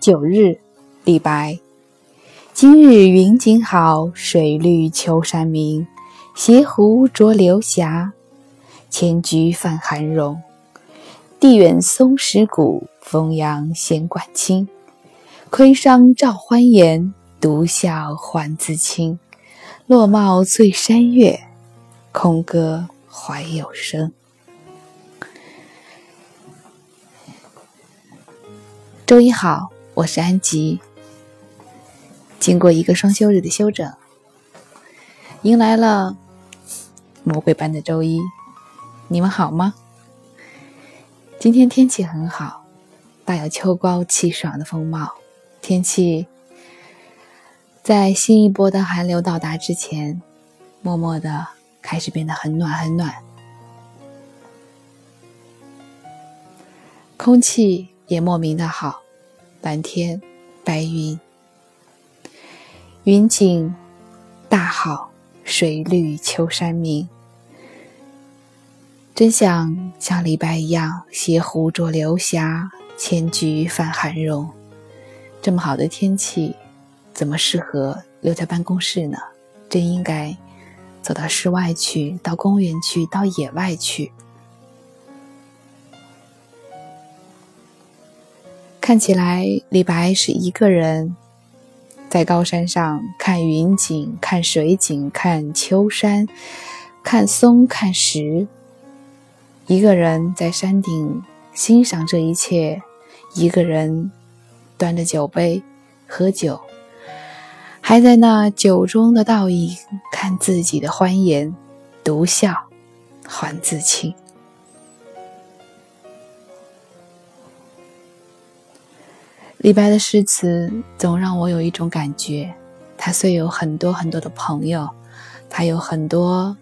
九日，李白。今日云景好，水绿秋山明。斜湖浊流霞，千菊泛寒荣。地远松石古，风扬弦管清。窥觞照欢颜，独笑还自清。落帽醉山月，空歌怀有声。周一好，我是安吉。经过一个双休日的休整，迎来了魔鬼般的周一。你们好吗？今天天气很好，大有秋高气爽的风貌。天气在新一波的寒流到达之前，默默的开始变得很暖很暖，空气也莫名的好。蓝天白云，云景大好，水绿秋山明。真想像李白一样，携壶酌流霞，千菊泛寒荣。这么好的天气，怎么适合留在办公室呢？真应该走到室外去，到公园去，到野外去。看起来，李白是一个人在高山上看云景、看水景、看秋山、看松、看石，一个人在山顶欣赏这一切，一个人端着酒杯喝酒，还在那酒中的倒影看自己的欢颜，独笑还自清。李白的诗词总让我有一种感觉，他虽有很多很多的朋友，他有很多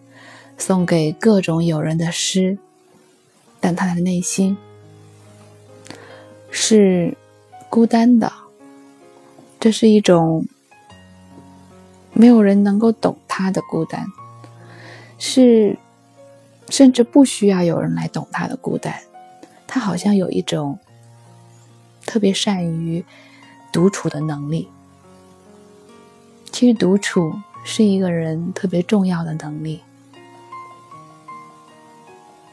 送给各种友人的诗，但他的内心是孤单的。这是一种没有人能够懂他的孤单，是甚至不需要有人来懂他的孤单。他好像有一种。特别善于独处的能力。其实，独处是一个人特别重要的能力。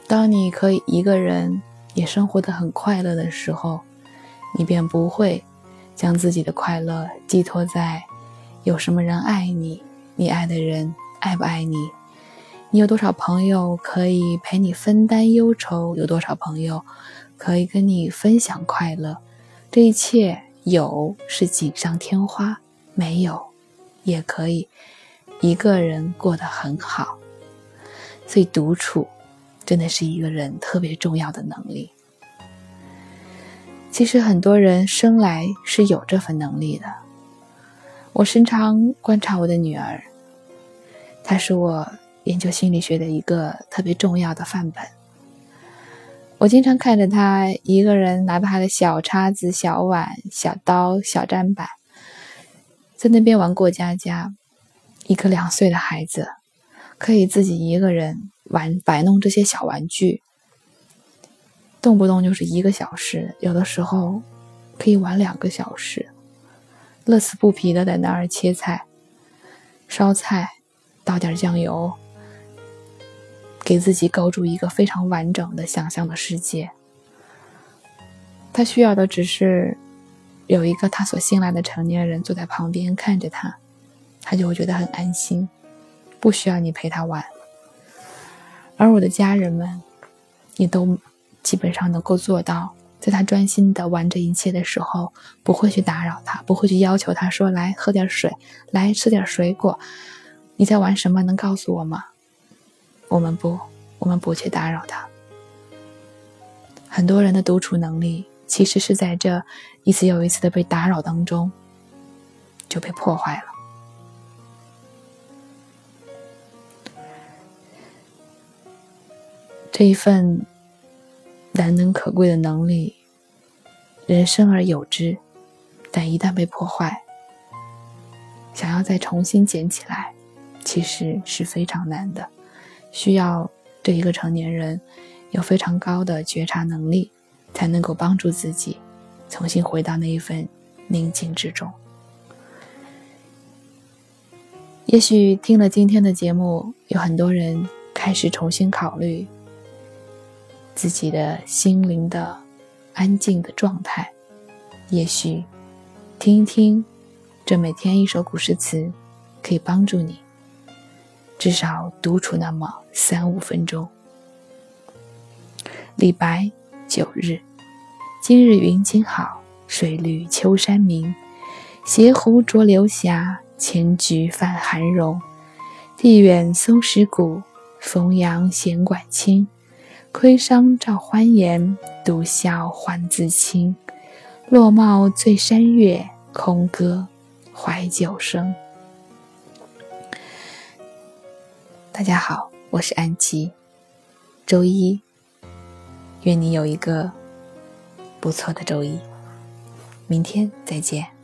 当你可以一个人也生活的很快乐的时候，你便不会将自己的快乐寄托在有什么人爱你，你爱的人爱不爱你，你有多少朋友可以陪你分担忧愁，有多少朋友可以跟你分享快乐。这一切有是锦上添花，没有也可以一个人过得很好。所以独处真的是一个人特别重要的能力。其实很多人生来是有这份能力的。我时常观察我的女儿，她是我研究心理学的一个特别重要的范本。我经常看着他一个人拿着他的小叉子、小碗、小刀、小砧板，在那边玩过家家。一个两岁的孩子，可以自己一个人玩摆弄这些小玩具，动不动就是一个小时，有的时候可以玩两个小时，乐此不疲的在那儿切菜、烧菜，倒点酱油。给自己构筑一个非常完整的想象的世界。他需要的只是有一个他所信赖的成年人坐在旁边看着他，他就会觉得很安心，不需要你陪他玩。而我的家人们也都基本上能够做到，在他专心的玩这一切的时候，不会去打扰他，不会去要求他说：“来喝点水，来吃点水果。”你在玩什么？能告诉我吗？我们不，我们不去打扰他。很多人的独处能力，其实是在这一次又一次的被打扰当中，就被破坏了。这一份难能可贵的能力，人生而有之，但一旦被破坏，想要再重新捡起来，其实是非常难的。需要对一个成年人有非常高的觉察能力，才能够帮助自己重新回到那一份宁静之中。也许听了今天的节目，有很多人开始重新考虑自己的心灵的安静的状态。也许听一听这每天一首古诗词，可以帮助你至少独处那么三五分钟。李白九日，今日云景好，水绿秋山明。斜湖浊流霞。千菊泛寒容，地远松石古，风扬弦管清。窥觞照欢颜，独笑还自清。落帽醉山月，空歌怀旧声。大家好，我是安琪。周一，愿你有一个不错的周一。明天再见。